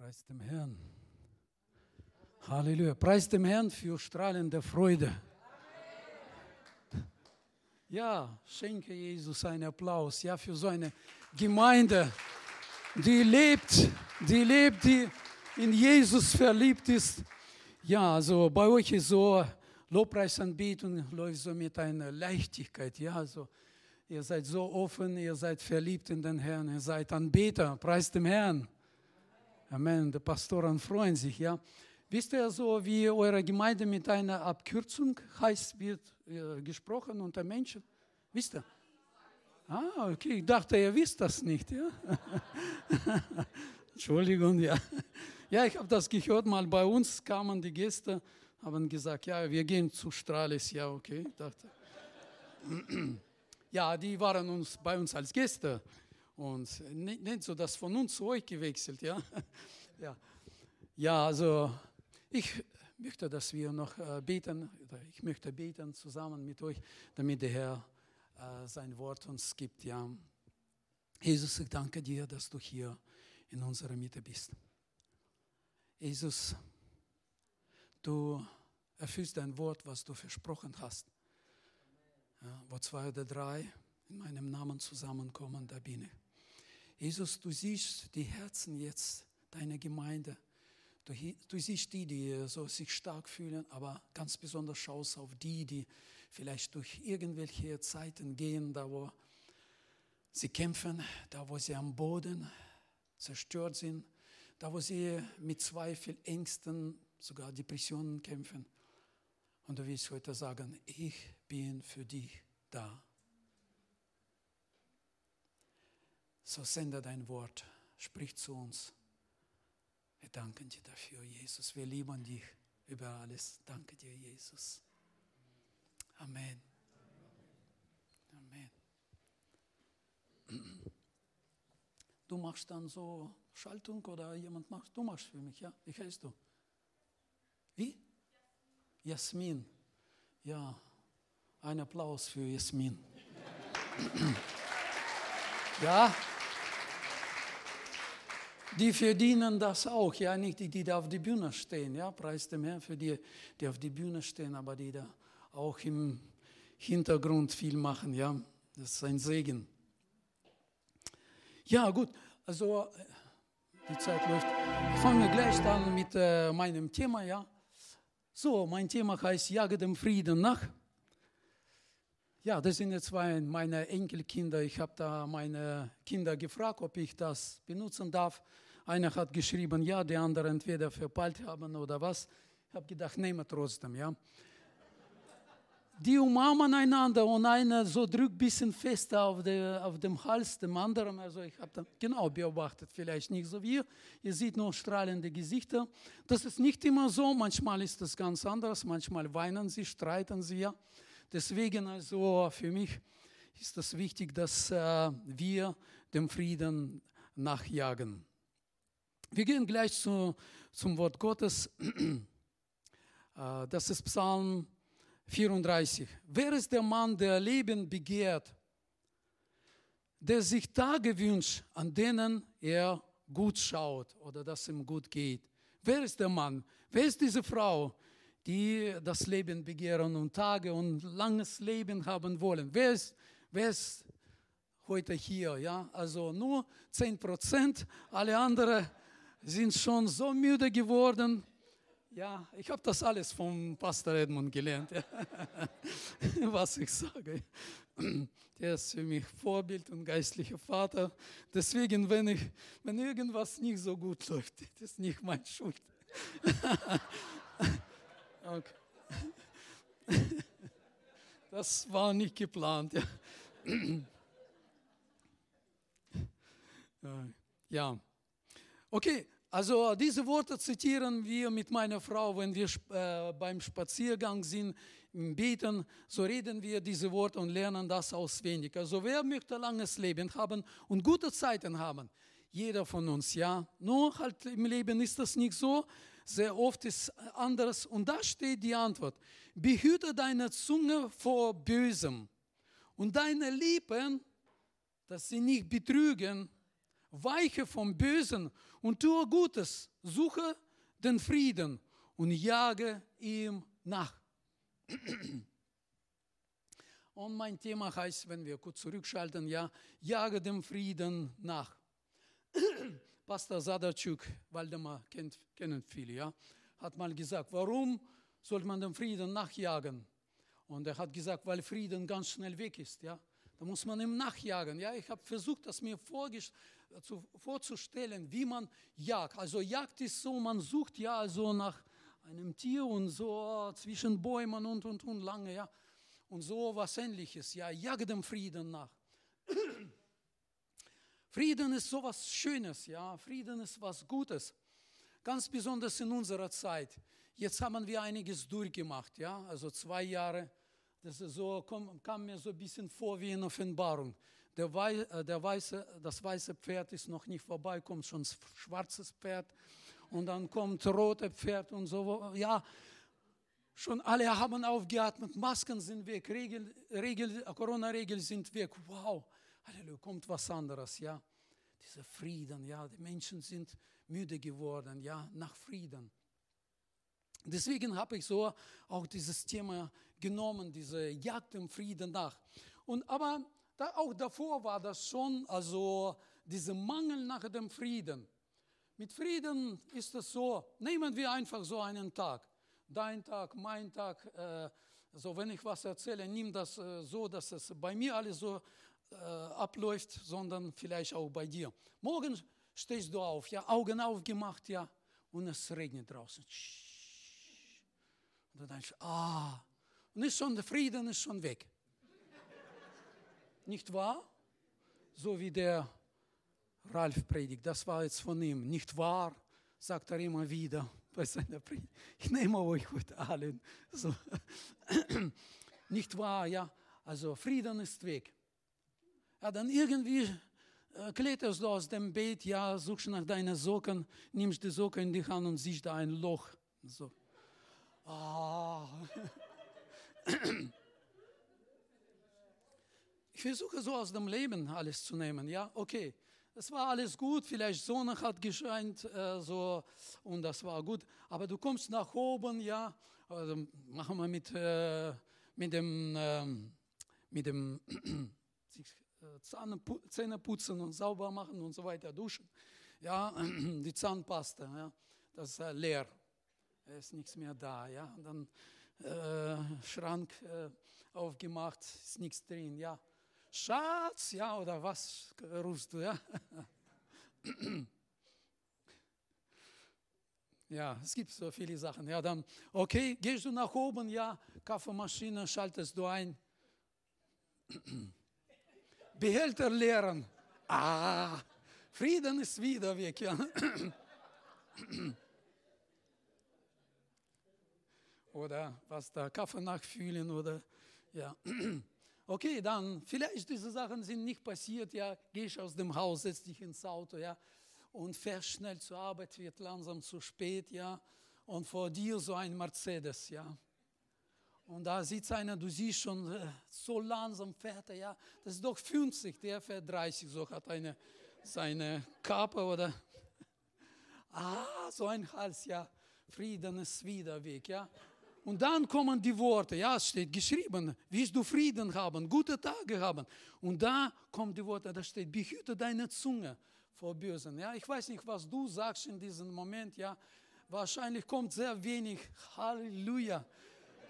Preis dem Herrn. Halleluja. Preis dem Herrn für strahlende Freude. Ja, schenke Jesus einen Applaus. Ja, für so eine Gemeinde, die lebt, die lebt, die in Jesus verliebt ist. Ja, also bei euch ist so Lobpreisanbetung läuft so mit einer Leichtigkeit. Ja, also ihr seid so offen, ihr seid verliebt in den Herrn, ihr seid Anbeter. Preis dem Herrn. Amen. Die Pastoren freuen sich, ja. Wisst ihr so, wie eure Gemeinde mit einer Abkürzung heißt, wird äh, gesprochen unter Menschen? Wisst ihr? Ah, okay, ich dachte, ihr wisst das nicht, ja. Entschuldigung, ja. Ja, ich habe das gehört, mal bei uns kamen die Gäste, haben gesagt, ja, wir gehen zu Strahles, ja, okay, ich dachte. Ja, die waren uns, bei uns als Gäste und nicht, nicht so, dass von uns zu euch gewechselt, ja. Ja, ja also ich möchte, dass wir noch äh, beten, ich möchte beten zusammen mit euch, damit der Herr äh, sein Wort uns gibt. Ja. Jesus, ich danke dir, dass du hier in unserer Mitte bist. Jesus, du erfüllst dein Wort, was du versprochen hast. Ja, wo zwei oder drei in meinem Namen zusammenkommen, da bin ich. Jesus, du siehst die Herzen jetzt deiner Gemeinde. Du, du siehst die, die so sich stark fühlen, aber ganz besonders schaust auf die, die vielleicht durch irgendwelche Zeiten gehen, da wo sie kämpfen, da wo sie am Boden zerstört sind, da wo sie mit Zweifel, Ängsten, sogar Depressionen kämpfen. Und du willst heute sagen, ich bin für dich da. So sende dein Wort, sprich zu uns. Wir danken dir dafür, Jesus. Wir lieben dich über alles. Danke dir, Jesus. Amen. Amen. Du machst dann so Schaltung oder jemand macht, du machst für mich, ja? Wie heißt du? Wie? Jasmin. Ja, ein Applaus für Jasmin. ja, die verdienen das auch, ja, nicht die, die da auf der Bühne stehen, ja, preis dem Herrn für die, die auf der Bühne stehen, aber die da auch im Hintergrund viel machen, ja, das ist ein Segen. Ja, gut, also die Zeit läuft. Fangen wir gleich an mit äh, meinem Thema, ja. So, mein Thema heißt Jage dem Frieden nach. Ja, das sind jetzt zwei meine Enkelkinder. Ich habe da meine Kinder gefragt, ob ich das benutzen darf. Einer hat geschrieben, ja, die anderen entweder verpeilt haben oder was. Ich habe gedacht, nehme trotzdem, ja. Die umarmen einander und einer so drückt ein bisschen fester auf, der, auf dem Hals dem anderen. Also ich habe das genau beobachtet, vielleicht nicht so wie ihr. Ihr seht nur strahlende Gesichter. Das ist nicht immer so, manchmal ist das ganz anders, manchmal weinen sie, streiten sie ja. Deswegen also für mich ist es das wichtig, dass äh, wir dem Frieden nachjagen. Wir gehen gleich zu, zum Wort Gottes. Äh, das ist Psalm 34. Wer ist der Mann, der Leben begehrt, der sich Tage wünscht, an denen er gut schaut oder dass ihm gut geht? Wer ist der Mann? Wer ist diese Frau, die das Leben begehren und Tage und langes Leben haben wollen? Wer ist, wer ist heute hier? Ja? Also nur 10 Prozent, alle anderen sind schon so müde geworden. Ja, ich habe das alles vom Pastor Edmund gelernt, ja. was ich sage. Der ist für mich Vorbild und geistlicher Vater. Deswegen, wenn, ich, wenn irgendwas nicht so gut läuft, das ist nicht meine Schuld. okay. Das war nicht geplant. Ja. ja. Okay, also diese Worte zitieren wir mit meiner Frau, wenn wir äh, beim Spaziergang sind, Beten, so reden wir diese Worte und lernen das auswendig. Also wer möchte langes Leben haben und gute Zeiten haben? Jeder von uns, ja. Nur halt im Leben ist das nicht so. Sehr oft ist anderes. Und da steht die Antwort. Behüte deine Zunge vor Bösem und deine Lippen, dass sie nicht betrügen, weiche vom Bösen und tue Gutes, suche den Frieden und jage ihm nach. Und mein Thema heißt, wenn wir kurz zurückschalten, ja, jage dem Frieden nach. Pastor Sadatschuk, Waldemar kennt, kennen viele, ja, hat mal gesagt, warum sollte man dem Frieden nachjagen? Und er hat gesagt, weil Frieden ganz schnell weg ist, ja. Da muss man ihm nachjagen. Ja, ich habe versucht, das mir zu, vorzustellen, wie man jagt. Also Jagd ist so, man sucht ja also nach einem Tier und so zwischen Bäumen und und und lange, ja und so was ähnliches. Ja, jage dem Frieden nach. Frieden ist so was Schönes, ja. Frieden ist was Gutes. Ganz besonders in unserer Zeit. Jetzt haben wir einiges durchgemacht, ja. Also zwei Jahre. Das ist so, kam, kam mir so ein bisschen vor wie in Offenbarung. Der, Wei, äh, der weiße, das weiße Pferd ist noch nicht vorbei, kommt schon schwarzes Pferd und dann kommt rote Pferd und so. Ja, Schon alle haben aufgeatmet, Masken sind weg, Regel, Regel, Corona-Regeln sind weg. Wow, Halleluja, kommt was anderes, ja. Dieser Frieden, ja, die Menschen sind müde geworden, ja, nach Frieden. Deswegen habe ich so auch dieses Thema genommen, diese Jagd im Frieden nach. Und aber da, auch davor war das schon, also dieser Mangel nach dem Frieden. Mit Frieden ist es so, nehmen wir einfach so einen Tag dein Tag, mein Tag. Äh, so, wenn ich was erzähle, nimm das äh, so, dass es bei mir alles so äh, abläuft, sondern vielleicht auch bei dir. Morgen stehst du auf, ja, Augen aufgemacht, ja, und es regnet draußen. Und du denkst, ah, und ist schon der Frieden ist schon weg. Nicht wahr? So wie der Ralf predigt, das war jetzt von ihm. Nicht wahr, sagt er immer wieder bei seiner Predigt. Ich nehme euch heute allen. So. Nicht wahr, ja? Also Frieden ist weg. Ja, dann irgendwie äh, kletterst du aus dem Bett, ja, suchst nach deinen Socken, nimmst die Socken in die Hand und siehst da ein Loch. So. Ah. Ich versuche so aus dem Leben alles zu nehmen, ja, okay es war alles gut, vielleicht Sonne hat gescheint äh, so, und das war gut. Aber du kommst nach oben, ja, also machen wir mit, äh, mit dem, äh, mit dem Zähne putzen und sauber machen und so weiter, duschen. Ja, die Zahnpasta, ja, das ist leer. Es ist nichts mehr da, ja. Dann äh, Schrank äh, aufgemacht, ist nichts drin, ja. Schatz, ja, oder was rufst du, ja? Ja, es gibt so viele Sachen. Ja, dann, okay, gehst du nach oben, ja, Kaffeemaschine schaltest du ein. Behälter leeren. Ah, Frieden ist wieder weg, ja. Oder was da, Kaffee nachfühlen oder, ja. Okay, dann vielleicht diese Sachen sind nicht passiert, ja, gehst aus dem Haus, setzt dich ins Auto, ja, und fährst schnell zur Arbeit, wird langsam zu spät, ja, und vor dir so ein Mercedes, ja. Und da sitzt einer, du siehst schon, äh, so langsam fährt er, ja, das ist doch 50, der fährt 30, so hat eine, seine Kappe oder, ah, so ein Hals, ja, Frieden ist wieder weg, ja. Und dann kommen die Worte, ja, es steht geschrieben, willst du Frieden haben, gute Tage haben. Und da kommen die Worte, da steht, behüte deine Zunge vor Bösen. Ja, ich weiß nicht, was du sagst in diesem Moment, ja. Wahrscheinlich kommt sehr wenig. Halleluja.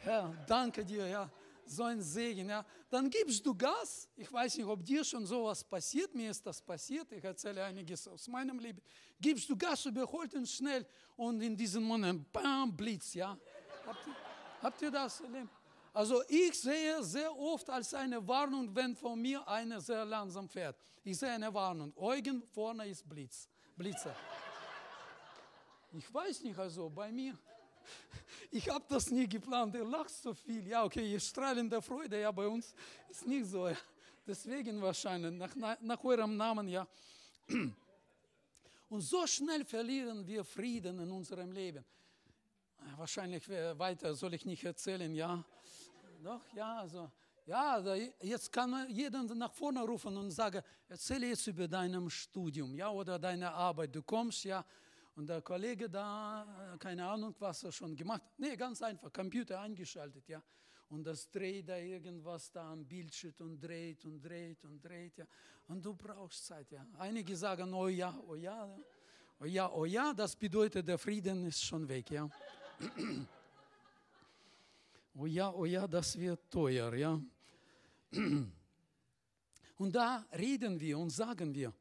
Herr, danke dir, ja. So ein Segen, ja. Dann gibst du Gas. Ich weiß nicht, ob dir schon sowas passiert. Mir ist das passiert. Ich erzähle einiges aus meinem Leben. Gibst du Gas, überholt ihn schnell und in diesem Moment, bam, Blitz, ja. Habt ihr, habt ihr das erlebt? Also ich sehe sehr oft als eine Warnung, wenn von mir einer sehr langsam fährt. Ich sehe eine Warnung. Eugen vorne ist Blitz. Blitzer. Ich weiß nicht, also bei mir. Ich habe das nie geplant. Er lacht so viel. Ja, okay, ihr strahlende Freude, ja, bei uns ist nicht so. Ja. Deswegen wahrscheinlich, nach, nach eurem Namen, ja. Und so schnell verlieren wir Frieden in unserem Leben. Wahrscheinlich weiter soll ich nicht erzählen, ja. Doch, ja, also Ja, da, jetzt kann jeder nach vorne rufen und sagen, erzähle jetzt über deinem Studium, ja, oder deine Arbeit. Du kommst, ja, und der Kollege da, keine Ahnung, was er schon gemacht hat. Nee, ganz einfach, Computer eingeschaltet, ja. Und das dreht da irgendwas da am Bildschirm und dreht und dreht und dreht, ja. Und du brauchst Zeit, ja. Einige sagen, oh ja, oh ja, oh ja, oh ja, das bedeutet, der Frieden ist schon weg, ja. Oh ja, oh ja, das wird teuer, ja. Und da reden wir und sagen wir,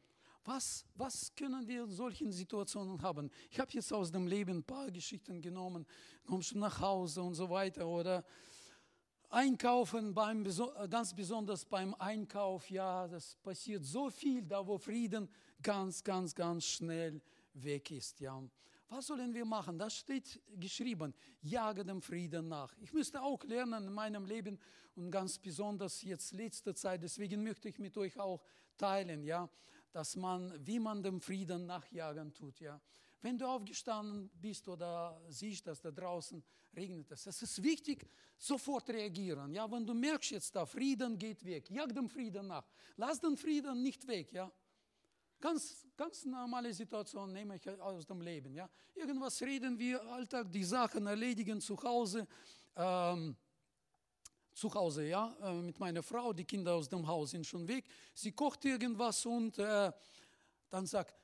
was, was können wir in solchen Situationen haben? Ich habe jetzt aus dem Leben ein paar Geschichten genommen, kommst du nach Hause und so weiter oder Einkaufen, beim, ganz besonders beim Einkauf, ja, das passiert so viel, da wo Frieden ganz, ganz, ganz schnell weg ist, ja. Was sollen wir machen? Das steht geschrieben, jage dem Frieden nach. Ich müsste auch lernen in meinem Leben und ganz besonders jetzt letzte Zeit, deswegen möchte ich mit euch auch teilen, ja, dass man, wie man dem Frieden nachjagen tut, ja. Wenn du aufgestanden bist oder siehst, dass da draußen regnet es, es ist wichtig, sofort reagieren. Ja, wenn du merkst jetzt da, Frieden geht weg, jag dem Frieden nach. Lass den Frieden nicht weg, ja. Ganz, ganz normale Situation nehme ich aus dem Leben. Ja? Irgendwas reden wir, Alltag, die Sachen erledigen zu Hause. Ähm, zu Hause, ja, äh, mit meiner Frau, die Kinder aus dem Haus sind schon weg. Sie kocht irgendwas und äh, dann sagt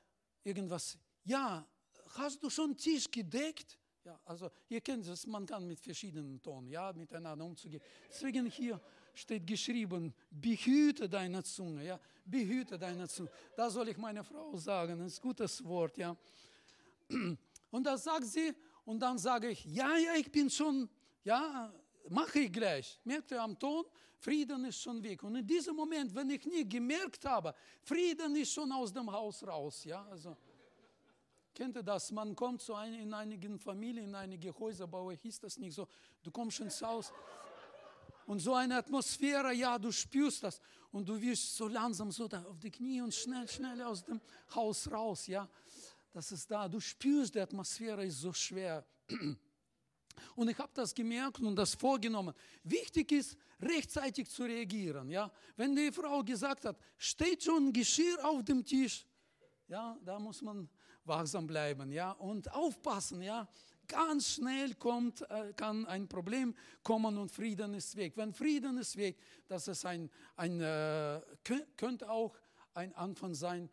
irgendwas, ja, hast du schon Tisch gedeckt? Ja, also ihr kennt es, man kann mit verschiedenen Tonen, ja, miteinander umzugehen. Deswegen hier steht geschrieben, behüte deine Zunge, ja, behüte deine Zunge. Da soll ich meine Frau sagen, das ist ein gutes Wort, ja. Und das sagt sie und dann sage ich, ja, ja, ich bin schon, ja, mache ich gleich. Merkt ihr am Ton, Frieden ist schon weg. Und in diesem Moment, wenn ich nie gemerkt habe, Frieden ist schon aus dem Haus raus, ja, also. Kennt ihr das? Man kommt zu ein, in einigen Familien, in einige Häuser, euch ist das nicht so. Du kommst ins Haus, und so eine Atmosphäre, ja, du spürst das und du wirst so langsam so da auf die Knie und schnell, schnell aus dem Haus raus, ja. Das ist da, du spürst, die Atmosphäre ist so schwer. Und ich habe das gemerkt und das vorgenommen. Wichtig ist, rechtzeitig zu reagieren. Ja? Wenn die Frau gesagt hat, steht schon Geschirr auf dem Tisch, ja, da muss man wachsam bleiben ja? und aufpassen. Ja? ganz schnell kommt, äh, kann ein Problem kommen und Frieden ist weg. Wenn Frieden ist weg, das ist ein, ein äh, könnte auch ein Anfang sein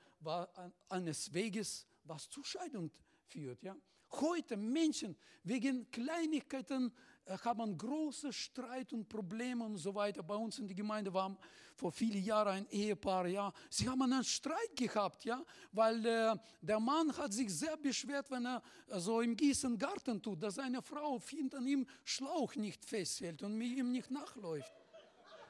eines Weges, was zur Scheidung führt. Ja? Heute Menschen wegen Kleinigkeiten äh, haben große Streit und Probleme und so weiter. Bei uns in der Gemeinde war vor vielen Jahren ein Ehepaar, ja. Sie haben einen Streit gehabt, ja, weil äh, der Mann hat sich sehr beschwert, wenn er äh, so im Gießen Garten tut, dass seine Frau hinter ihm Schlauch nicht festhält und mit ihm nicht nachläuft.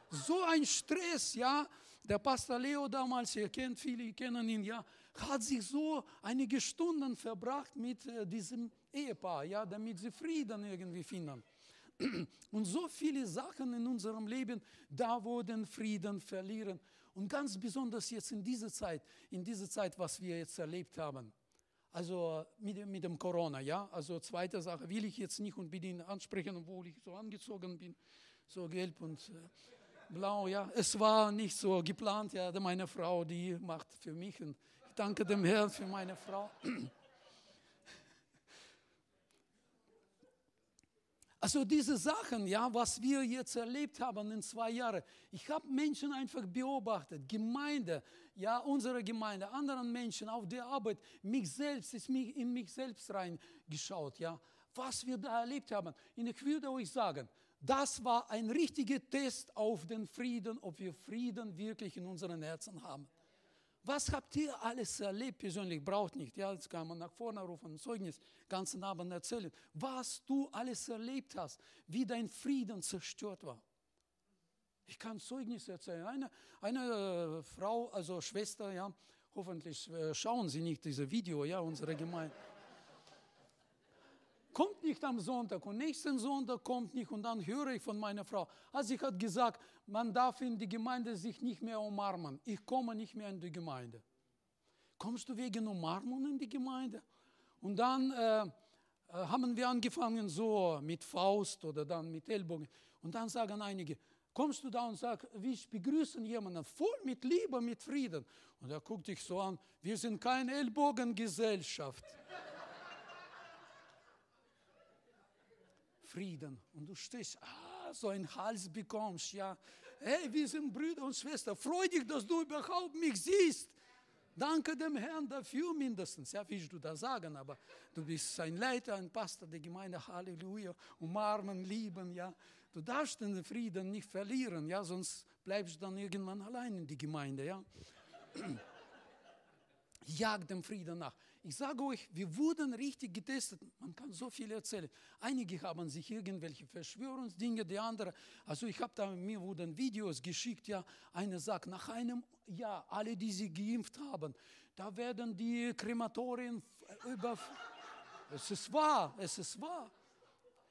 So ein Stress, ja. Der Pastor Leo damals, ihr kennt viele, kennen ihn, ja, hat sich so einige Stunden verbracht mit äh, diesem Ehepaar, ja, damit sie Frieden irgendwie finden. Und so viele Sachen in unserem Leben, da wo den Frieden verlieren. Und ganz besonders jetzt in dieser Zeit, in dieser Zeit, was wir jetzt erlebt haben. Also mit, mit dem Corona, ja. Also zweite Sache will ich jetzt nicht unbedingt ansprechen, obwohl ich so angezogen bin, so gelb und äh, blau, ja. Es war nicht so geplant, ja. Meine Frau, die macht für mich und ich danke dem Herrn für meine Frau. Also diese Sachen, ja, was wir jetzt erlebt haben in zwei Jahren, ich habe Menschen einfach beobachtet, Gemeinde, ja, unsere Gemeinde, anderen Menschen auf der Arbeit, mich selbst, ist mich, in mich selbst reingeschaut, ja, was wir da erlebt haben. Und ich würde euch sagen, das war ein richtiger Test auf den Frieden, ob wir Frieden wirklich in unseren Herzen haben. Was habt ihr alles erlebt persönlich? Braucht nicht. Ja, jetzt kann man nach vorne rufen, Zeugnis, ganzen Abend erzählen. Was du alles erlebt hast, wie dein Frieden zerstört war. Ich kann Zeugnis erzählen. Eine, eine äh, Frau, also Schwester, ja, hoffentlich äh, schauen Sie nicht dieses Video, ja, unsere Gemeinde kommt nicht am Sonntag und nächsten Sonntag kommt nicht und dann höre ich von meiner Frau, also sie hat gesagt, man darf in die Gemeinde sich nicht mehr umarmen. Ich komme nicht mehr in die Gemeinde. Kommst du wegen Umarmung in die Gemeinde? Und dann äh, äh, haben wir angefangen so mit Faust oder dann mit Ellbogen. Und dann sagen einige, kommst du da und sagst, wir begrüßen jemanden voll mit Liebe, mit Frieden. Und er guckt dich so an, wir sind keine Ellbogengesellschaft. Frieden. Und du stehst, ah, so ein Hals bekommst, ja. Hey, wir sind Brüder und Schwestern. Freu dich, dass du überhaupt mich siehst. Danke dem Herrn dafür mindestens. Ja, willst du das sagen, aber du bist ein Leiter, ein Pastor der Gemeinde. Halleluja. Umarmen, lieben, ja. Du darfst den Frieden nicht verlieren, ja, sonst bleibst du dann irgendwann allein in die Gemeinde, ja. Jag dem Frieden nach. Ich sage euch, wir wurden richtig getestet. Man kann so viel erzählen. Einige haben sich irgendwelche Verschwörungsdinge, die anderen. Also ich habe da mir wurden Videos geschickt. Ja, eine sagt, nach einem Jahr alle, die sie geimpft haben, da werden die Krematorien über. Es ist wahr, es ist wahr.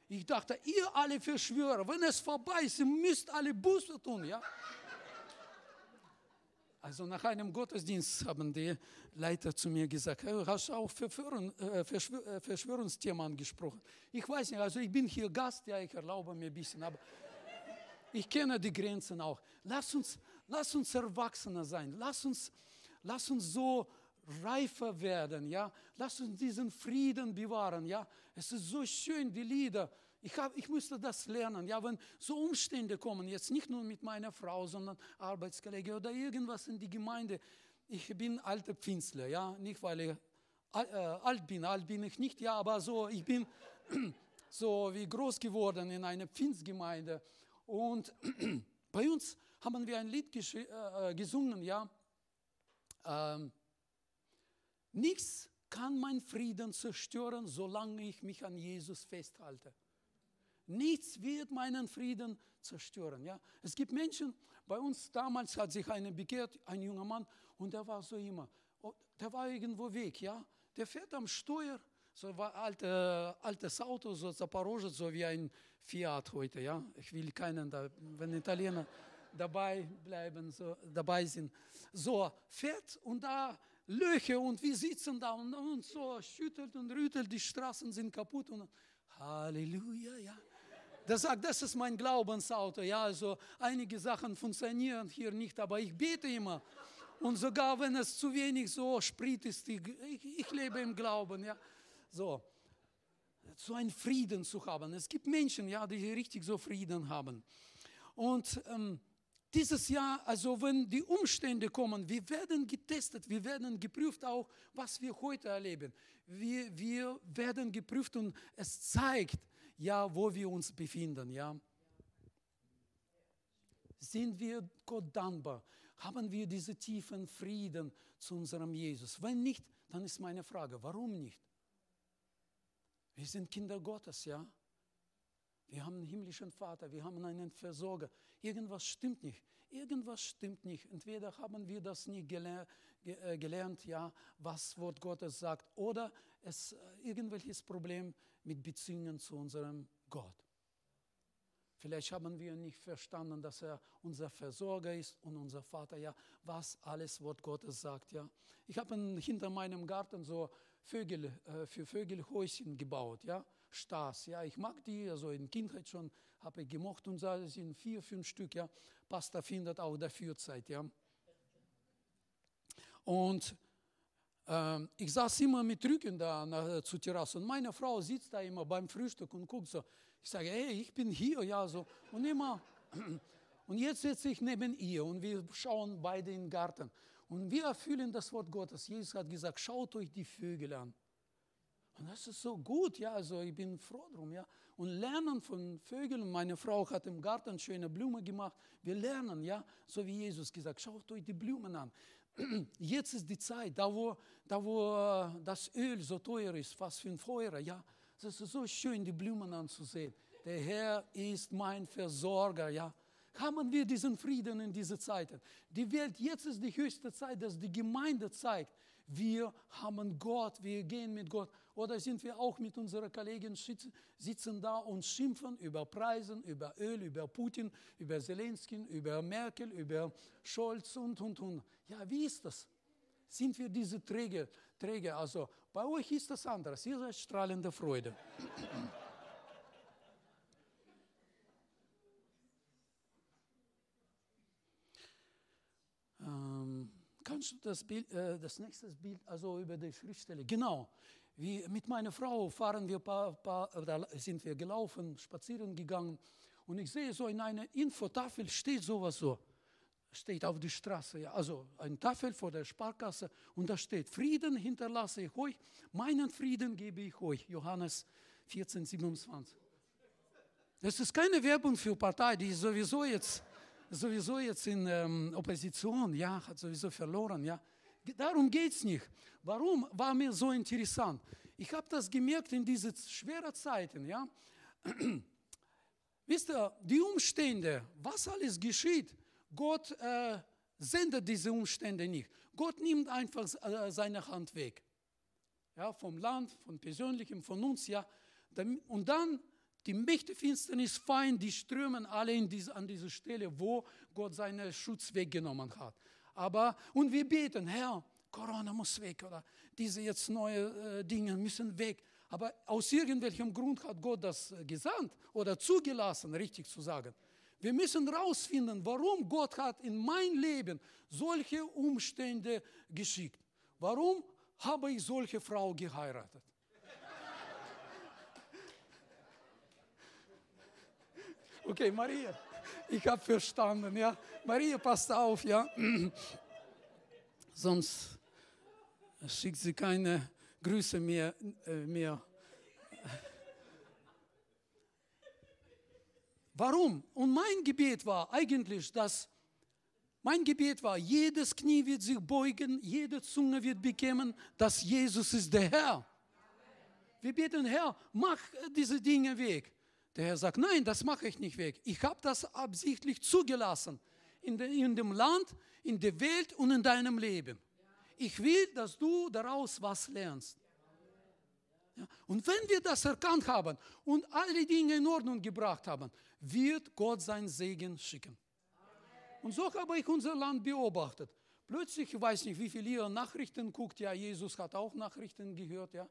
Ich dachte, ihr alle Verschwörer, wenn es vorbei ist, ihr müsst alle Buße tun, ja. Also nach einem Gottesdienst haben die Leiter zu mir gesagt, hey, hast du auch Verführen, äh, Verschwör, äh, Verschwörungsthema angesprochen? Ich weiß nicht, also ich bin hier Gast, ja, ich erlaube mir ein bisschen, aber ich kenne die Grenzen auch. Lass uns, lass uns Erwachsener sein, lass uns, lass uns so reifer werden, ja. Lass uns diesen Frieden bewahren, ja. Es ist so schön, die Lieder, ich, hab, ich musste das lernen. Ja, wenn so Umstände kommen, jetzt nicht nur mit meiner Frau, sondern Arbeitskollege oder irgendwas in die Gemeinde. Ich bin alter Pfingstler, ja, nicht weil ich äh, alt bin, alt bin ich nicht, ja, aber so, ich bin so wie groß geworden in einer Pfingstgemeinde. Und bei uns haben wir ein Lied äh, äh, gesungen, ja. Ähm, nichts kann mein Frieden zerstören, solange ich mich an Jesus festhalte. Nichts wird meinen Frieden zerstören. Ja? Es gibt Menschen, bei uns damals hat sich einer bekehrt, ein junger Mann, und der war so immer, oh, der war irgendwo weg, ja. Der fährt am Steuer, so war alte, altes Auto, so Zaporozhe, so wie ein Fiat heute, ja. Ich will keinen, da, wenn Italiener dabei bleiben, so dabei sind. So, fährt und da Löcher und wir sitzen da und, und so schüttelt und rüttelt, die Straßen sind kaputt und Halleluja, ja. Der sagt, das ist mein Glaubensauto. Ja, also einige Sachen funktionieren hier nicht, aber ich bete immer. Und sogar wenn es zu wenig so Sprit ist, ich, ich lebe im Glauben. Ja, so. So einen Frieden zu haben. Es gibt Menschen, ja, die richtig so Frieden haben. Und ähm, dieses Jahr, also wenn die Umstände kommen, wir werden getestet, wir werden geprüft auch, was wir heute erleben. Wir, wir werden geprüft und es zeigt, ja, wo wir uns befinden, ja. Sind wir Gott dankbar? Haben wir diesen tiefen Frieden zu unserem Jesus? Wenn nicht, dann ist meine Frage, warum nicht? Wir sind Kinder Gottes, ja. Wir haben einen himmlischen Vater, wir haben einen Versorger. Irgendwas stimmt nicht. Irgendwas stimmt nicht. Entweder haben wir das nie gelernt, äh, gelernt ja, was Wort Gottes sagt, oder es äh, irgendwelches Problem mit Beziehungen zu unserem Gott. Vielleicht haben wir nicht verstanden, dass er unser Versorger ist und unser Vater, ja, was alles Wort Gottes sagt, ja. Ich habe hinter meinem Garten so Vögel, äh, für Vögelhäuschen gebaut, ja, Stas, ja. Ich mag die, also in Kindheit schon habe ich gemocht und da sind vier, fünf Stück, ja. Pasta findet auch dafür Zeit, ja. Und ähm, ich saß immer mit Rücken da nach, zur Terrasse und meine Frau sitzt da immer beim Frühstück und guckt so. Ich sage, hey, ich bin hier, ja, so. Und immer, und jetzt sitze ich neben ihr und wir schauen beide in den Garten. Und wir erfüllen das Wort Gottes. Jesus hat gesagt, schaut euch die Vögel an. Und das ist so gut, ja, also ich bin froh drum, ja. Und lernen von Vögeln. Meine Frau hat im Garten schöne Blumen gemacht. Wir lernen, ja, so wie Jesus gesagt, schaut euch die Blumen an. Jetzt ist die Zeit, da wo, da wo äh, das Öl so teuer ist, fast für ein Feuer, ja. Es ist so schön, die Blumen anzusehen. Der Herr ist mein Versorger, ja. Haben wir diesen Frieden in dieser Zeit? Die Welt, jetzt ist die höchste Zeit, dass die Gemeinde zeigt, wir haben Gott, wir gehen mit Gott. Oder sind wir auch mit unseren Kollegen sitzen da und schimpfen über Preisen, über Öl, über Putin, über Zelensky, über Merkel, über Scholz und, und, und. Ja, wie ist das? Sind wir diese Träger? Träger? Also bei euch ist das anders. Ihr seid strahlende Freude. Kannst du das, Bild, äh, das nächste Bild, also über die Schriftstelle, genau. Wie mit meiner Frau fahren wir paar, paar, da sind wir gelaufen, spazieren gegangen. Und ich sehe so in einer Infotafel steht sowas so, steht auf der Straße, ja, also eine Tafel vor der Sparkasse und da steht, Frieden hinterlasse ich euch, meinen Frieden gebe ich euch, Johannes 14, 27. Das ist keine Werbung für Partei, die sowieso jetzt, sowieso jetzt in ähm, Opposition, ja, hat sowieso verloren, ja. Darum geht es nicht. Warum war mir so interessant? Ich habe das gemerkt in diesen schweren Zeiten. Ja? Wisst ihr, die Umstände, was alles geschieht, Gott äh, sendet diese Umstände nicht. Gott nimmt einfach äh, seine Hand weg. Ja, vom Land, von Persönlichem, von uns. Ja. Und dann die Mächte Finsternis, Feind, die strömen alle diese, an diese Stelle, wo Gott seinen Schutz weggenommen hat. Aber, und wir beten, Herr, Corona muss weg oder diese jetzt neue äh, Dinge müssen weg. Aber aus irgendwelchem Grund hat Gott das äh, gesandt oder zugelassen, richtig zu sagen. Wir müssen herausfinden, warum Gott hat in mein Leben solche Umstände geschickt. Warum habe ich solche Frau geheiratet? Okay, Maria, ich habe verstanden, ja. Maria, passt auf, ja. Sonst schickt sie keine Grüße mehr. Äh, mehr. Warum? Und mein Gebet war eigentlich, dass mein Gebet war, jedes Knie wird sich beugen, jede Zunge wird bekämen, dass Jesus ist der Herr. Wir beten, Herr, mach diese Dinge weg. Der Herr sagt, nein, das mache ich nicht weg. Ich habe das absichtlich zugelassen. In, de, in dem Land, in der Welt und in deinem Leben. Ich will, dass du daraus was lernst. Ja, und wenn wir das erkannt haben und alle Dinge in Ordnung gebracht haben, wird Gott seinen Segen schicken. Und so habe ich unser Land beobachtet. Plötzlich, ich weiß nicht, wie viele ihr Nachrichten guckt, ja, Jesus hat auch Nachrichten gehört, ja.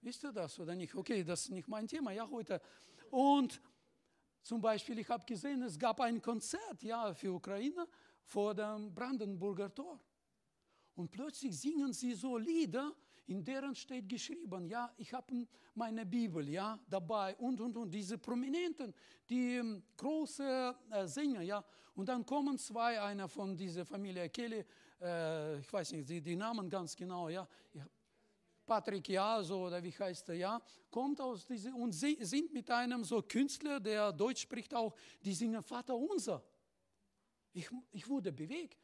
Wisst ihr das oder nicht? Okay, das ist nicht mein Thema, ja, heute. Und zum Beispiel, ich habe gesehen, es gab ein Konzert, ja, für Ukraine vor dem Brandenburger Tor. Und plötzlich singen sie so Lieder, in deren steht geschrieben, ja, ich habe meine Bibel, ja, dabei und, und, und, diese Prominenten, die ähm, große äh, Sänger, ja, und dann kommen zwei, einer von dieser Familie Kelly, äh, ich weiß nicht, die, die Namen ganz genau, ja, Patrick Jaso oder wie heißt er, ja, kommt aus diese und sie sind mit einem so Künstler, der Deutsch spricht auch, die singen Vater unser. Ich, ich wurde bewegt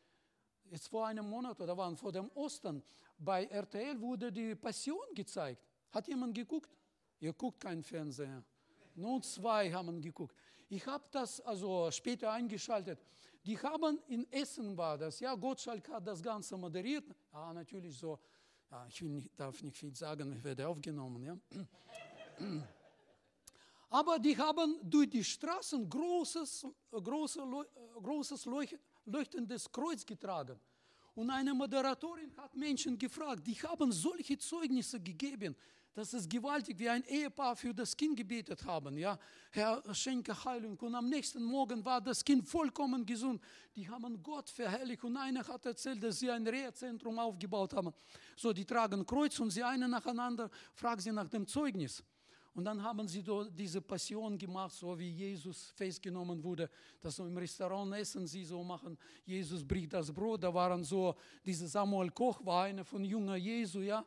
jetzt vor einem Monat oder wann, vor dem Ostern, bei RTL wurde die Passion gezeigt. Hat jemand geguckt? Ihr guckt keinen Fernseher. Nur zwei haben geguckt. Ich habe das also später eingeschaltet. Die haben in Essen war das, ja, Gottschalk hat das Ganze moderiert. Ja, natürlich so, ja, ich nicht, darf nicht viel sagen, ich werde aufgenommen, ja. Aber die haben durch die Straßen großes, große, großes leuchtendes Kreuz getragen. Und eine Moderatorin hat Menschen gefragt, die haben solche Zeugnisse gegeben. Das ist gewaltig, wie ein Ehepaar für das Kind gebetet haben. Ja, Herr, schenke Heilung. Und am nächsten Morgen war das Kind vollkommen gesund. Die haben Gott verherrlicht. Und einer hat erzählt, dass sie ein Rehrzentrum aufgebaut haben. So, die tragen Kreuz und sie eine nacheinander fragen sie nach dem Zeugnis. Und dann haben sie diese Passion gemacht, so wie Jesus festgenommen wurde, dass so im Restaurant essen sie so machen, Jesus bricht das Brot, da waren so, dieser Samuel Koch war einer von jünger Jesu, ja,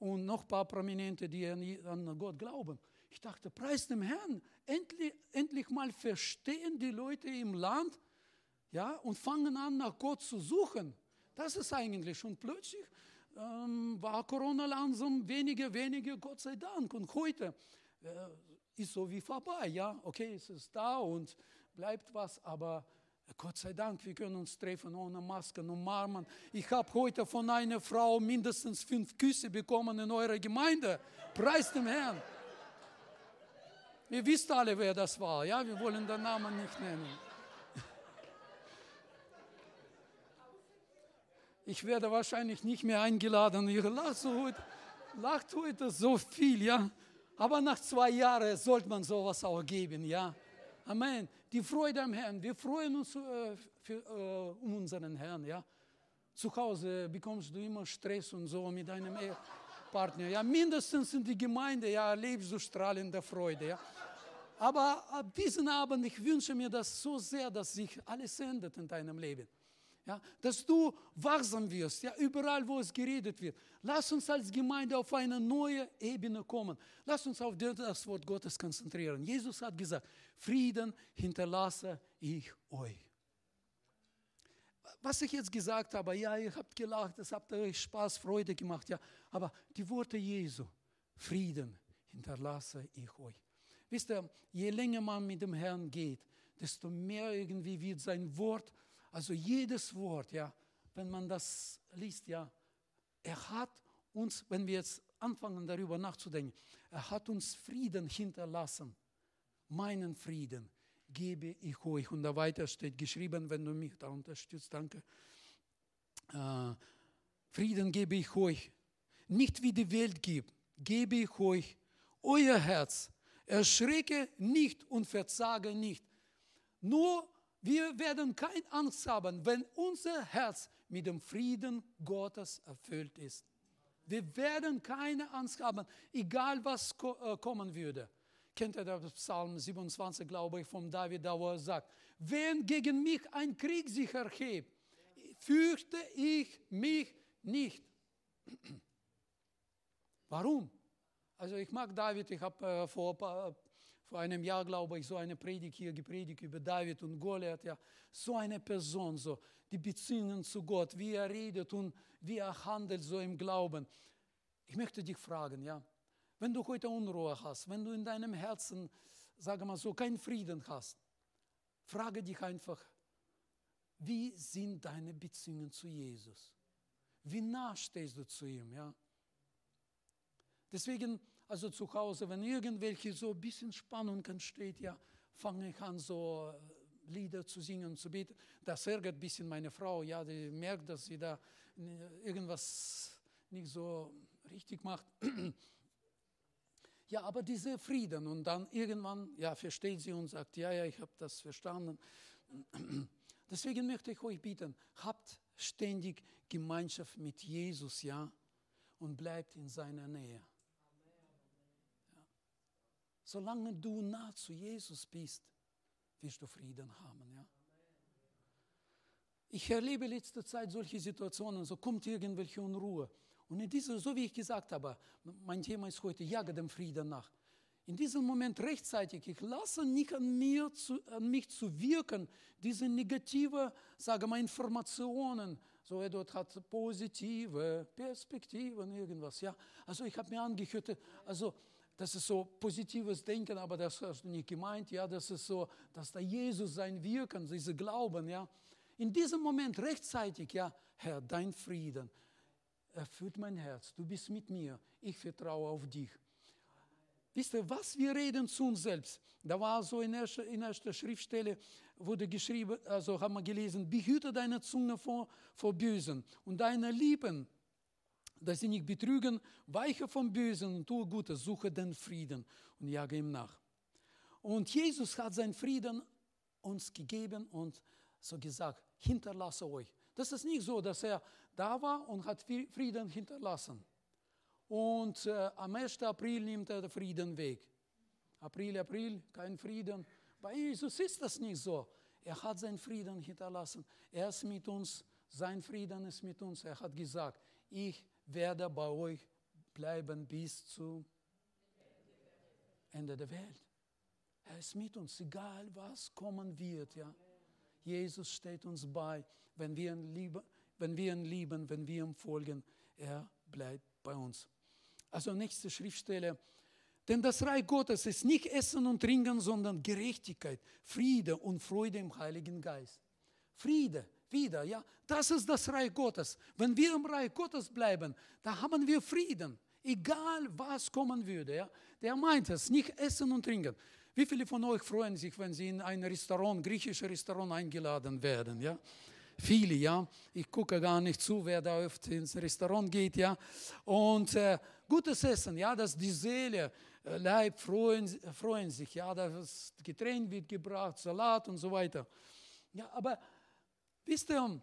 und noch ein paar Prominente, die an Gott glauben. Ich dachte, preis dem Herrn, endlich, endlich mal verstehen die Leute im Land, ja, und fangen an, nach Gott zu suchen. Das ist eigentlich schon plötzlich ähm, war Corona langsam weniger, weniger, Gott sei Dank. Und heute ist so wie vorbei. Ja, okay, es ist da und bleibt was, aber Gott sei Dank, wir können uns treffen ohne Masken, umarmen. Ich habe heute von einer Frau mindestens fünf Küsse bekommen in eurer Gemeinde. Preis dem Herrn. Ihr wisst alle, wer das war. Ja, wir wollen den Namen nicht nennen. Ich werde wahrscheinlich nicht mehr eingeladen. Ihr lacht heute, lacht heute so viel, ja. Aber nach zwei Jahren sollte man sowas auch geben, ja. Amen. Die Freude am Herrn. Wir freuen uns äh, für, äh, um unseren Herrn, ja. Zu Hause bekommst du immer Stress und so mit deinem Partner. Ja, mindestens in die Gemeinde, ja, erlebst du strahlende Freude. Ja. Aber ab diesem Abend, ich wünsche mir das so sehr, dass sich alles ändert in deinem Leben. Ja, dass du wachsam wirst, ja, überall, wo es geredet wird. Lass uns als Gemeinde auf eine neue Ebene kommen. Lass uns auf das Wort Gottes konzentrieren. Jesus hat gesagt, Frieden hinterlasse ich euch. Was ich jetzt gesagt habe, ja, ihr habt gelacht, es habt euch Spaß, Freude gemacht, ja, aber die Worte Jesu, Frieden hinterlasse ich euch. Wisst ihr, je länger man mit dem Herrn geht, desto mehr irgendwie wird sein Wort also jedes Wort, ja, wenn man das liest, ja, er hat uns, wenn wir jetzt anfangen darüber nachzudenken, er hat uns Frieden hinterlassen. Meinen Frieden gebe ich euch. Und da weiter steht geschrieben, wenn du mich da unterstützt, danke. Äh, Frieden gebe ich euch. Nicht wie die Welt gibt, gebe ich euch euer Herz. Erschrecke nicht und verzage nicht. Nur wir werden keine Angst haben, wenn unser Herz mit dem Frieden Gottes erfüllt ist. Wir werden keine Angst haben, egal was äh, kommen würde. Kennt ihr das Psalm 27, glaube ich, von David, da wo er sagt, wenn gegen mich ein Krieg sich erhebt, fürchte ich mich nicht. Warum? Also ich mag David, ich habe äh, vor vor einem Jahr, glaube ich, so eine Predigt hier gepredigt über David und Goliath. Ja, so eine Person, so die Beziehungen zu Gott, wie er redet und wie er handelt, so im Glauben. Ich möchte dich fragen, ja, wenn du heute Unruhe hast, wenn du in deinem Herzen, sage mal so, keinen Frieden hast, frage dich einfach, wie sind deine Beziehungen zu Jesus? Wie nah stehst du zu ihm? Ja? Deswegen also zu Hause, wenn irgendwelche so ein bisschen Spannung entsteht, ja, fange ich an, so äh, Lieder zu singen, zu beten. Das ärgert ein bisschen meine Frau, ja, die merkt, dass sie da irgendwas nicht so richtig macht. Ja, aber dieser Frieden und dann irgendwann, ja, versteht sie und sagt, ja, ja, ich habe das verstanden. Deswegen möchte ich euch bitten, habt ständig Gemeinschaft mit Jesus, ja, und bleibt in seiner Nähe. Solange du nah zu Jesus bist, wirst du Frieden haben. Ja? Ich erlebe letzte Zeit solche Situationen, so kommt irgendwelche Unruhe. Und in dieser, so wie ich gesagt habe, mein Thema ist heute, jage dem Frieden nach. In diesem Moment rechtzeitig, ich lasse nicht an, mir zu, an mich zu wirken, diese negative, sage mal, Informationen, so Edward hat positive Perspektiven, irgendwas, ja. Also ich habe mir angehört, also das ist so positives Denken, aber das hast du nicht gemeint, ja, das ist so, dass da Jesus sein Wirken, diese Glauben, ja. In diesem Moment rechtzeitig, ja, Herr, dein Frieden erfüllt mein Herz, du bist mit mir, ich vertraue auf dich. Wisst ihr, was wir reden zu uns selbst? Da war so in erster, in erster Schriftstelle, wurde geschrieben, also haben wir gelesen, behüte deine Zunge vor, vor Bösen und deine Lippen dass sie nicht betrügen, weiche vom Bösen und tue Gutes, suche den Frieden und jage ihm nach. Und Jesus hat seinen Frieden uns gegeben und so gesagt, hinterlasse euch. Das ist nicht so, dass er da war und hat Frieden hinterlassen. Und äh, am 1. April nimmt er den Frieden weg. April, April, kein Frieden. Bei Jesus ist das nicht so. Er hat seinen Frieden hinterlassen. Er ist mit uns, sein Frieden ist mit uns. Er hat gesagt, ich werde bei euch bleiben bis zum Ende der Welt. Er ist mit uns, egal was kommen wird. Ja. Jesus steht uns bei, wenn wir, ihn lieben, wenn wir ihn lieben, wenn wir ihm folgen. Er bleibt bei uns. Also nächste Schriftstelle. Denn das Reich Gottes ist nicht Essen und Trinken, sondern Gerechtigkeit, Friede und Freude im Heiligen Geist. Friede, wieder. Ja, das ist das Reich Gottes. Wenn wir im Reich Gottes bleiben, da haben wir Frieden, egal was kommen würde. Ja, der meint es, nicht essen und trinken. Wie viele von euch freuen sich, wenn sie in ein Restaurant, griechisches Restaurant eingeladen werden? Ja, viele. Ja, ich gucke gar nicht zu, wer da oft ins Restaurant geht. Ja, und äh, gutes Essen, ja, dass die Seele äh, Leib freuen, freuen sich, ja, das Getränk wird gebracht, Salat und so weiter. Ja, aber Wisst ihr,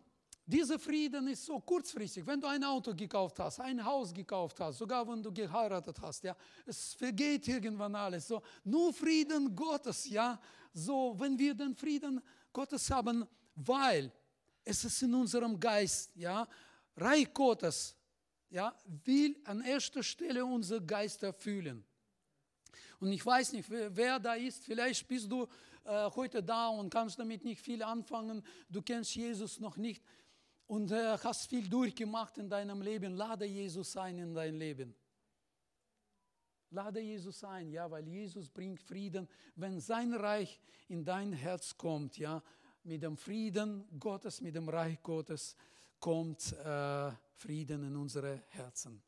Dieser Frieden ist so kurzfristig. Wenn du ein Auto gekauft hast, ein Haus gekauft hast, sogar wenn du geheiratet hast, ja, es vergeht irgendwann alles. So, nur Frieden Gottes, ja. So, wenn wir den Frieden Gottes haben, weil es ist in unserem Geist, ja, Reich Gottes, ja, will an erster Stelle unser Geist erfüllen. Und ich weiß nicht, wer, wer da ist. Vielleicht bist du äh, heute da und kannst damit nicht viel anfangen. Du kennst Jesus noch nicht und äh, hast viel durchgemacht in deinem Leben, lade Jesus ein in dein Leben. Lade Jesus ein, ja, weil Jesus bringt Frieden, wenn sein Reich in dein Herz kommt, ja, mit dem Frieden Gottes, mit dem Reich Gottes kommt äh, Frieden in unsere Herzen.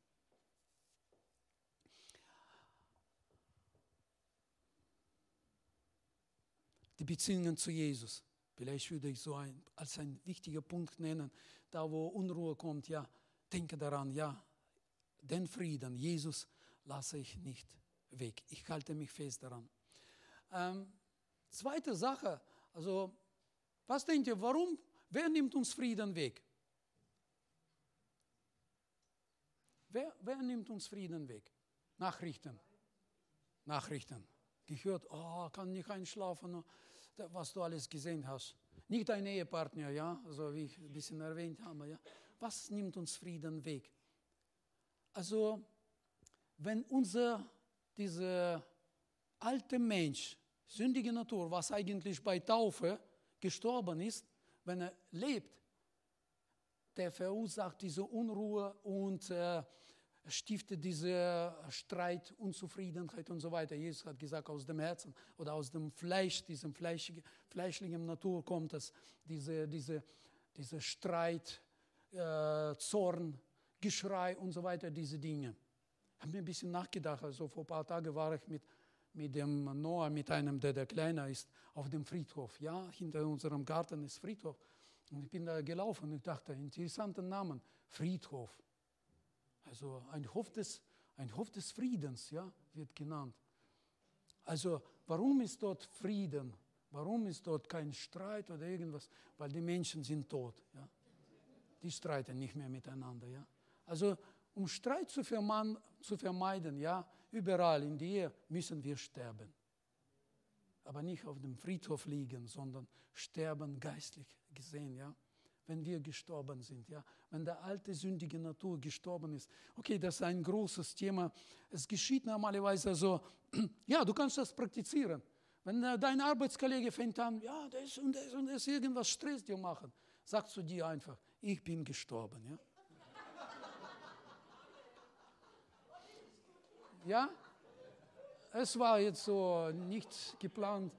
Die Beziehungen zu Jesus. Vielleicht würde ich so ein, als ein wichtiger Punkt nennen, da wo Unruhe kommt, ja, denke daran, ja, den Frieden, Jesus, lasse ich nicht weg. Ich halte mich fest daran. Ähm, zweite Sache, also, was denkt ihr, warum, wer nimmt uns Frieden weg? Wer, wer nimmt uns Frieden weg? Nachrichten. Nachrichten. Gehört, oh, kann nicht einschlafen was du alles gesehen hast. Nicht dein Ehepartner, ja, so wie ich ein bisschen erwähnt habe, ja. Was nimmt uns Frieden weg? Also, wenn unser, dieser alte Mensch, sündige Natur, was eigentlich bei Taufe gestorben ist, wenn er lebt, der verursacht diese Unruhe und äh, stiftet diese Streit, Unzufriedenheit und so weiter. Jesus hat gesagt, aus dem Herzen oder aus dem Fleisch, diesem fleischlichen Natur kommt es, diese, diese, diese Streit, äh, Zorn, Geschrei und so weiter, diese Dinge. Ich habe mir ein bisschen nachgedacht, also vor ein paar Tagen war ich mit, mit dem Noah, mit einem, der, der kleiner ist, auf dem Friedhof. Ja, hinter unserem Garten ist Friedhof. Und ich bin da gelaufen und ich dachte, interessanten Namen, Friedhof. Also ein Hof des, ein Hof des Friedens ja, wird genannt. Also warum ist dort Frieden? Warum ist dort kein Streit oder irgendwas? Weil die Menschen sind tot. Ja? Die streiten nicht mehr miteinander. Ja? Also um Streit zu, zu vermeiden, ja, überall in der Ehe müssen wir sterben. Aber nicht auf dem Friedhof liegen, sondern sterben geistlich gesehen. Ja? Wenn wir gestorben sind, ja, wenn der alte sündige Natur gestorben ist. Okay, das ist ein großes Thema. Es geschieht normalerweise so, ja, du kannst das praktizieren. Wenn dein Arbeitskollege fängt an, ja, das und das und das, irgendwas Stress dir machen, sagst du dir einfach, ich bin gestorben, ja. ja, es war jetzt so nicht geplant.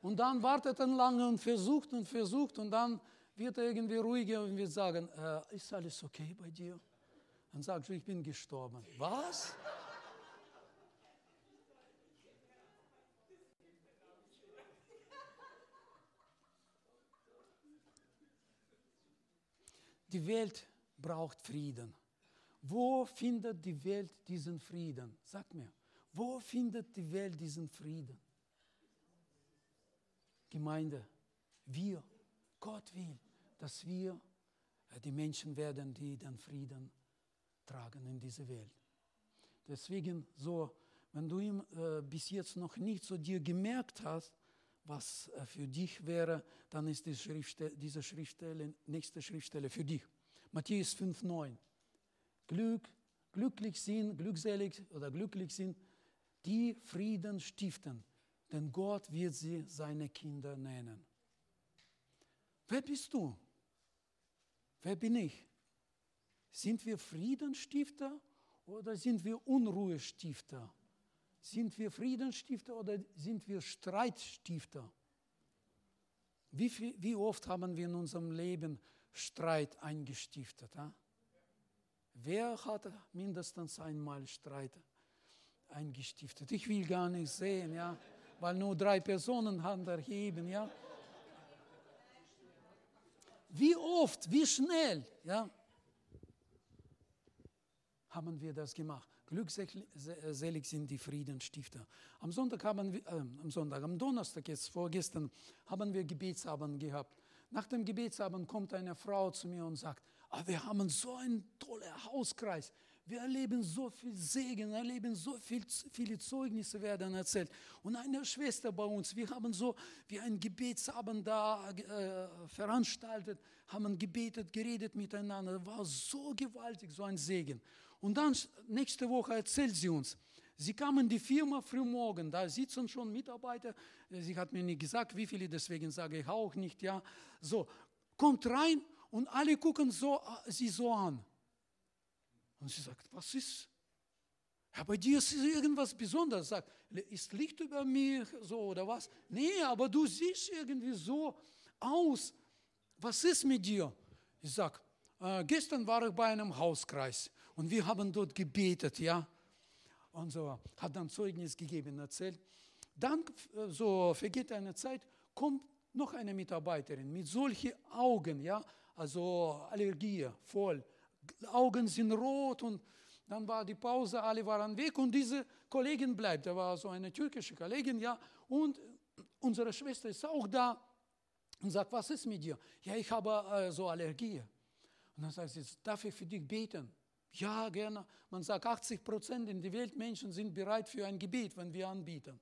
Und dann wartet er lange und versucht und versucht und dann wird er irgendwie ruhiger und wird sagen, äh, ist alles okay bei dir? Dann sagst du, ich bin gestorben. Was? Die Welt braucht Frieden. Wo findet die Welt diesen Frieden? Sag mir, wo findet die Welt diesen Frieden? Gemeinde, wir, Gott will, dass wir äh, die Menschen werden, die den Frieden tragen in dieser Welt. Deswegen so, wenn du ihm äh, bis jetzt noch nicht so dir gemerkt hast, was äh, für dich wäre, dann ist die Schriftstelle, diese Schriftstelle, nächste Schriftstelle für dich. Matthäus 5,9. Glück, glücklich sind, glückselig oder glücklich sind, die Frieden stiften, denn Gott wird sie seine Kinder nennen. Wer bist du? Wer bin ich? Sind wir Friedensstifter oder sind wir Unruhestifter? Sind wir Friedensstifter oder sind wir Streitstifter? Wie, viel, wie oft haben wir in unserem Leben Streit eingestiftet? Ha? Wer hat mindestens einmal Streit eingestiftet? Ich will gar nicht sehen, ja weil nur drei Personen Hand erheben, ja. Wie oft, wie schnell, ja, haben wir das gemacht. Glückselig sind die Friedenstifter. Am Sonntag haben wir, äh, am Sonntag, am Donnerstag jetzt vorgestern haben wir Gebetsabend gehabt. nach dem Gebetsabend kommt eine Frau zu mir und sagt, ah, wir haben so einen tollen Hauskreis. Wir erleben so viel Segen, erleben so viel, viele Zeugnisse werden erzählt. Und eine Schwester bei uns, wir haben so wie ein Gebetsabend da äh, veranstaltet, haben gebetet, geredet miteinander. War so gewaltig, so ein Segen. Und dann nächste Woche erzählt sie uns, Sie kamen in die Firma frühmorgen, da sitzen schon Mitarbeiter. Sie hat mir nicht gesagt, wie viele, deswegen sage ich auch nicht, ja. So, kommt rein und alle gucken so, sie so an. Und sie sagt, was ist? Ja, bei dir ist irgendwas Besonderes. Sagt, ist Licht über mir so oder was? Nee, aber du siehst irgendwie so aus. Was ist mit dir? Ich sage, äh, gestern war ich bei einem Hauskreis und wir haben dort gebetet, ja. Und so hat dann Zeugnis gegeben, erzählt. Dann, äh, so vergeht eine Zeit, kommt noch eine Mitarbeiterin mit solchen Augen, ja, also Allergie, voll. Augen sind rot und dann war die Pause, alle waren weg und diese Kollegin bleibt. Da war so eine türkische Kollegin, ja, und unsere Schwester ist auch da und sagt, was ist mit dir? Ja, ich habe äh, so Allergie. Und dann sagt sie, darf ich für dich beten? Ja, gerne. Man sagt, 80 Prozent in der Welt Menschen sind bereit für ein Gebet, wenn wir anbieten.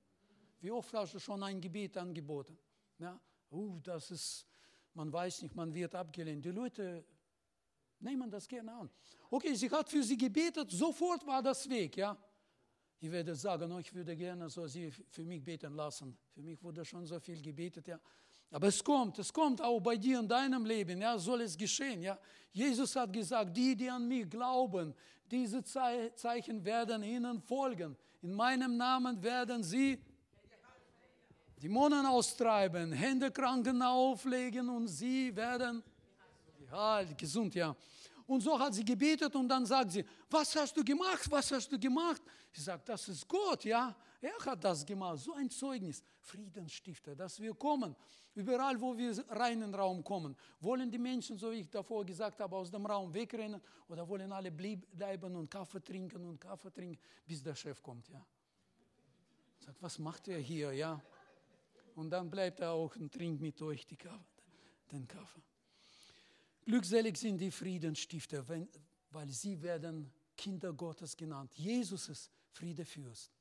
Wie oft hast du schon ein Gebet angeboten? Ja, uh, das ist, man weiß nicht, man wird abgelehnt. Die Leute nehmen das gerne an. Okay, sie hat für sie gebetet, sofort war das weg, ja. Ich werde sagen, oh, ich würde gerne so sie für mich beten lassen. Für mich wurde schon so viel gebetet, ja. Aber es kommt, es kommt auch bei dir in deinem Leben, ja, soll es geschehen, ja. Jesus hat gesagt, die, die an mich glauben, diese Zeichen werden ihnen folgen. In meinem Namen werden sie Dämonen austreiben, Hände Kranken auflegen und sie werden ja, gesund, ja. Und so hat sie gebetet und dann sagt sie, was hast du gemacht, was hast du gemacht? Ich sage, das ist Gott, ja. Er hat das gemacht, so ein Zeugnis, Friedensstifter, dass wir kommen. Überall, wo wir rein in den Raum kommen, wollen die Menschen, so wie ich davor gesagt habe, aus dem Raum wegrennen oder wollen alle bleiben und Kaffee trinken und Kaffee trinken, bis der Chef kommt, ja. Sagt, was macht er hier, ja? Und dann bleibt er auch und trinkt mit euch die Kaffee, den Kaffee. Glückselig sind die Friedensstifter, weil sie werden Kinder Gottes genannt. Jesus ist Friedefürst.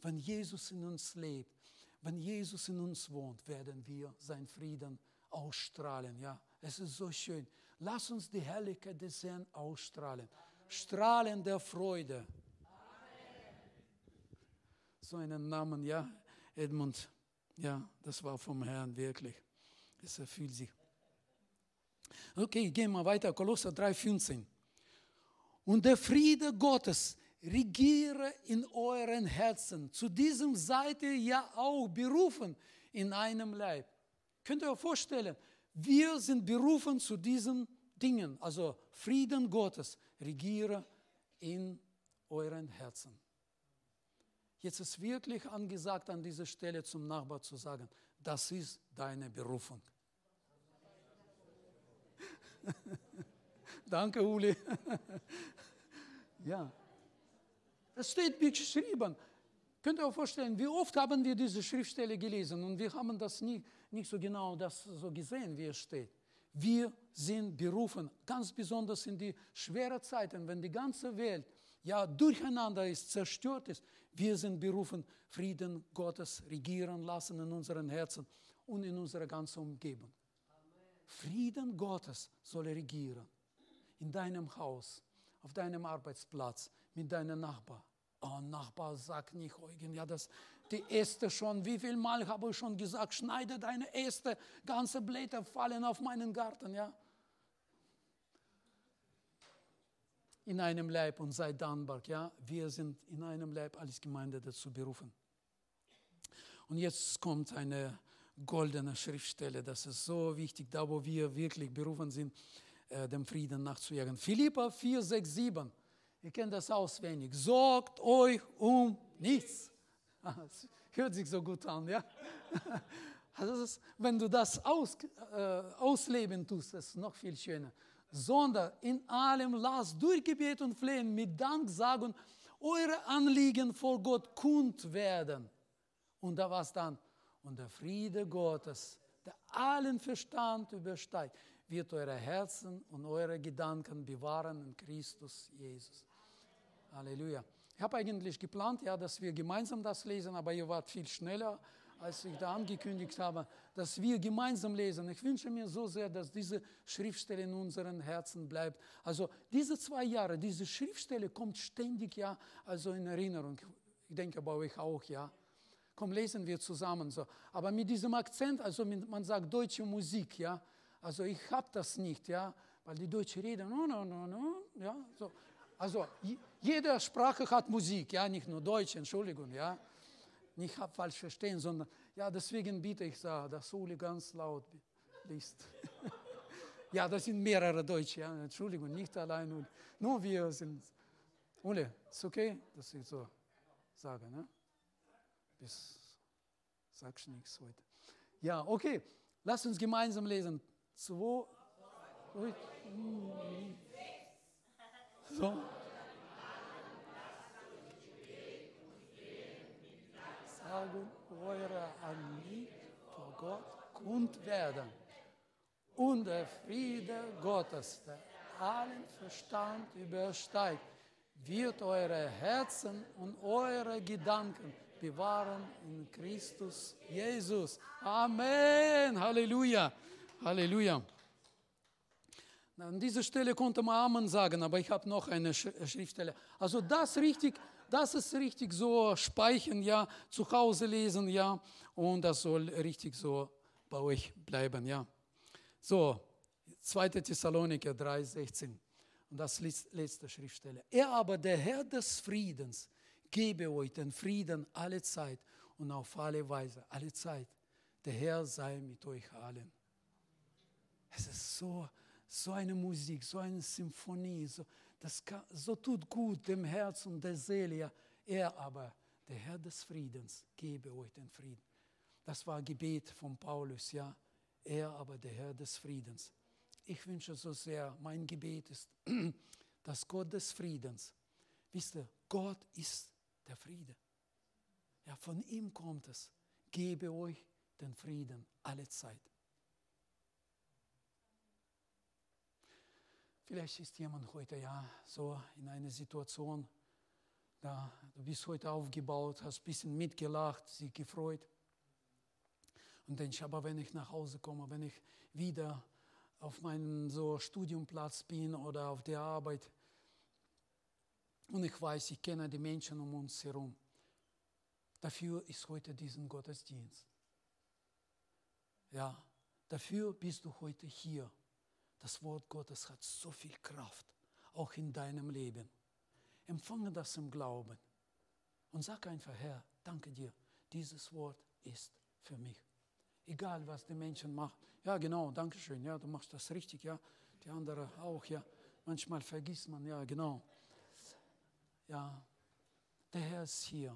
Wenn Jesus in uns lebt, wenn Jesus in uns wohnt, werden wir sein Frieden ausstrahlen. Ja, es ist so schön. Lass uns die Herrlichkeit des Herrn ausstrahlen. Strahlen der Freude. Amen. So einen Namen, ja, Edmund. Ja, das war vom Herrn wirklich. Es erfüllt sich. Okay, gehen wir weiter. Kolosser 3,15. Und der Friede Gottes regiere in euren Herzen. Zu diesem seid ihr ja auch berufen in einem Leib. Könnt ihr euch vorstellen, wir sind berufen zu diesen Dingen. Also Frieden Gottes regiere in euren Herzen. Jetzt ist wirklich angesagt, an dieser Stelle zum Nachbar zu sagen, das ist deine Berufung. Danke, Uli. ja. Das steht geschrieben. Könnt ihr euch vorstellen, wie oft haben wir diese Schriftstelle gelesen und wir haben das nie, nicht so genau das so gesehen, wie es steht. Wir sind berufen, ganz besonders in die schweren Zeiten, wenn die ganze Welt ja durcheinander ist, zerstört ist. Wir sind berufen, Frieden Gottes regieren lassen in unseren Herzen und in unserer ganzen Umgebung. Frieden Gottes soll regieren. In deinem Haus, auf deinem Arbeitsplatz, mit deinem Nachbar. Oh, Nachbar, sag nicht Eugen, ja, das, die Äste schon, wie viel Mal habe ich schon gesagt, schneide deine Äste, ganze Blätter fallen auf meinen Garten, ja. In einem Leib und sei dankbar, ja. Wir sind in einem Leib als Gemeinde dazu berufen. Und jetzt kommt eine goldene Schriftstelle. Das ist so wichtig, da wo wir wirklich berufen sind, äh, dem Frieden nachzujagen. Philippa 4, 6, 7. Ihr kennt das auswendig. Sorgt euch um nichts. Das hört sich so gut an, ja? Also ist, wenn du das aus, äh, ausleben tust, ist es noch viel schöner. Sondern in allem lasst durch Gebet und Flehen mit Dank sagen, eure Anliegen vor Gott kund werden. Und da war es dann, und der Friede Gottes, der allen Verstand übersteigt, wird eure Herzen und eure Gedanken bewahren in Christus Jesus. Halleluja. Ich habe eigentlich geplant, ja, dass wir gemeinsam das lesen, aber ihr wart viel schneller, als ich da angekündigt habe, dass wir gemeinsam lesen. Ich wünsche mir so sehr, dass diese Schriftstelle in unseren Herzen bleibt. Also diese zwei Jahre, diese Schriftstelle kommt ständig ja, also in Erinnerung. Ich denke bei euch auch, ja. Komm, lesen wir zusammen so. Aber mit diesem Akzent, also mit, man sagt deutsche Musik, ja. Also ich habe das nicht, ja, weil die Deutschen reden, no, no, no, no, ja, so. Also jede Sprache hat Musik, ja, nicht nur Deutsch, Entschuldigung, ja. Nicht falsch verstehen, sondern, ja, deswegen bitte ich, da, dass Uli ganz laut liest. ja, das sind mehrere Deutsche, ja, Entschuldigung, nicht allein Uli. Nur wir sind. Uli, ist okay, dass ich so sage, ne? Bis, sagst nichts heute. Ja, okay, lass uns gemeinsam lesen. Zwei, so. Sagen eure Anliegen vor Gott kund werden. Und der Friede Gottes, der allen Verstand übersteigt, wird eure Herzen und eure Gedanken bewahren in Christus Jesus. Amen. Halleluja. Halleluja. An dieser Stelle konnte man Amen sagen, aber ich habe noch eine Schriftstelle. Also das richtig, das ist richtig so speichern, ja, zu Hause lesen, ja, und das soll richtig so bei euch bleiben, ja. So, 2. Thessaloniker 3, 16. Und das letzte Schriftstelle. Er aber, der Herr des Friedens, gebe euch den Frieden alle Zeit und auf alle Weise, alle Zeit. Der Herr sei mit euch allen. Es ist so, so eine Musik, so eine Symphonie, so, das kann, so tut gut dem Herz und der Seele. Er aber, der Herr des Friedens, gebe euch den Frieden. Das war Gebet von Paulus, ja. Er aber, der Herr des Friedens. Ich wünsche so sehr, mein Gebet ist, dass Gott des Friedens, wisst ihr, Gott ist der Friede. Ja, von ihm kommt es. Gebe euch den Frieden alle Zeit. Vielleicht ist jemand heute ja so in einer Situation, da du bist heute aufgebaut, hast ein bisschen mitgelacht, sich gefreut. Und denkst, aber wenn ich nach Hause komme, wenn ich wieder auf meinem so Studiumplatz bin oder auf der Arbeit und ich weiß, ich kenne die Menschen um uns herum, dafür ist heute diesen Gottesdienst. Ja, dafür bist du heute hier. Das Wort Gottes hat so viel Kraft, auch in deinem Leben. Empfange das im Glauben und sag einfach, Herr, danke dir, dieses Wort ist für mich. Egal, was die Menschen machen. Ja, genau, danke schön, ja, du machst das richtig, ja. Die andere auch, ja. Manchmal vergisst man, ja, genau. Ja, der Herr ist hier.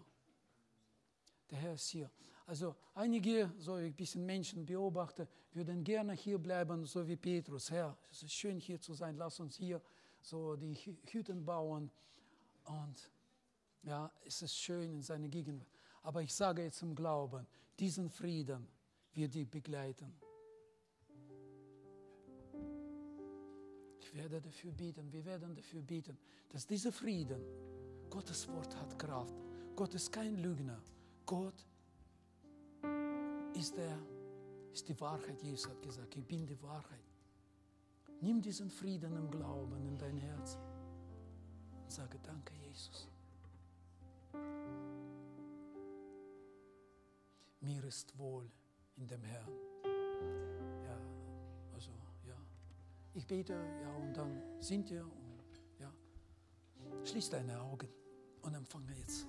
Der Herr ist hier. Also einige, so ein bisschen Menschen beobachte, würden gerne hier bleiben, so wie Petrus. Herr, es ist schön hier zu sein, lass uns hier so die Hütten bauen. Und ja, es ist schön in seiner Gegenwart. Aber ich sage jetzt im Glauben, diesen Frieden wird dich begleiten. Werde dafür bieten, wir werden dafür bieten, dass dieser Frieden, Gottes Wort hat Kraft. Gott ist kein Lügner. Gott ist, der, ist die Wahrheit. Jesus hat gesagt, ich bin die Wahrheit. Nimm diesen Frieden im Glauben in dein Herz und sage Danke, Jesus. Mir ist wohl in dem Herrn. Ich bete, ja, und dann sind wir, und, ja. Schließ deine Augen und empfange jetzt.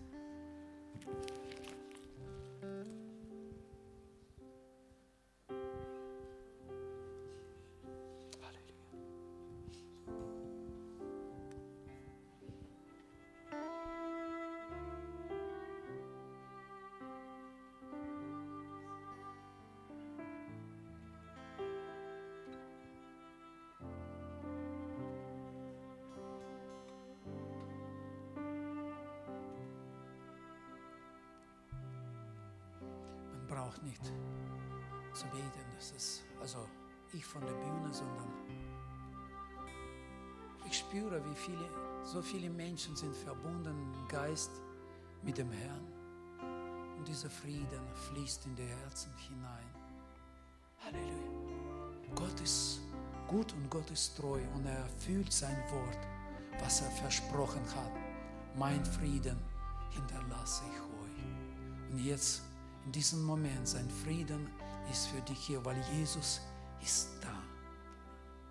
Braucht nicht zu beten. Das ist also ich von der Bühne, sondern ich spüre, wie viele, so viele Menschen sind verbunden im Geist mit dem Herrn. Und dieser Frieden fließt in die Herzen hinein. Halleluja. Gott ist gut und Gott ist treu und er erfüllt sein Wort, was er versprochen hat. Mein Frieden hinterlasse ich euch. Und jetzt, in diesem Moment, sein Frieden ist für dich hier, weil Jesus ist da.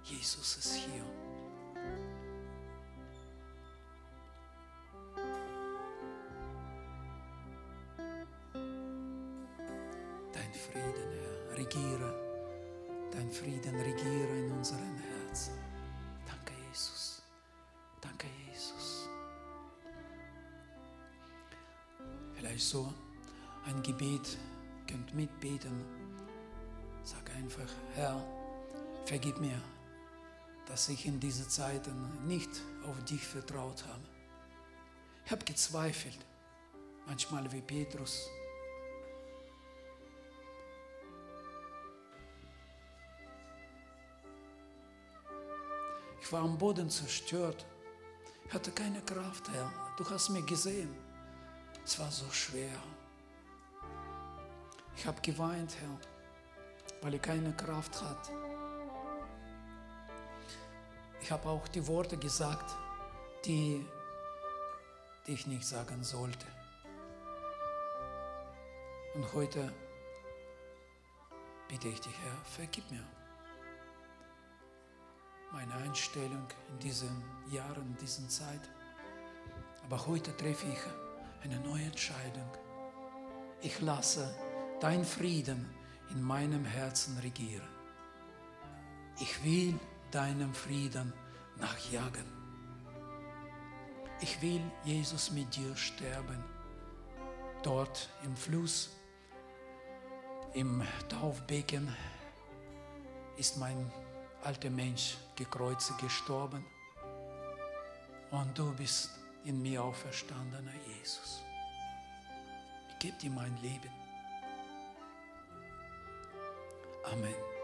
Jesus ist hier. Zeiten nicht auf dich vertraut habe. Ich habe gezweifelt, manchmal wie Petrus. Ich war am Boden zerstört. Ich hatte keine Kraft, Herr. Du hast mir gesehen. Es war so schwer. Ich habe geweint, Herr, weil ich keine Kraft hatte. Ich habe auch die Worte gesagt, die, die ich nicht sagen sollte. Und heute bitte ich dich, Herr, vergib mir meine Einstellung in diesen Jahren, in dieser Zeit. Aber heute treffe ich eine neue Entscheidung. Ich lasse dein Frieden in meinem Herzen regieren. Ich will deinem Frieden nachjagen. Ich will, Jesus, mit dir sterben. Dort im Fluss, im Taufbecken ist mein alter Mensch gekreuzigt gestorben. Und du bist in mir auferstandener Jesus. Ich gebe dir mein Leben. Amen.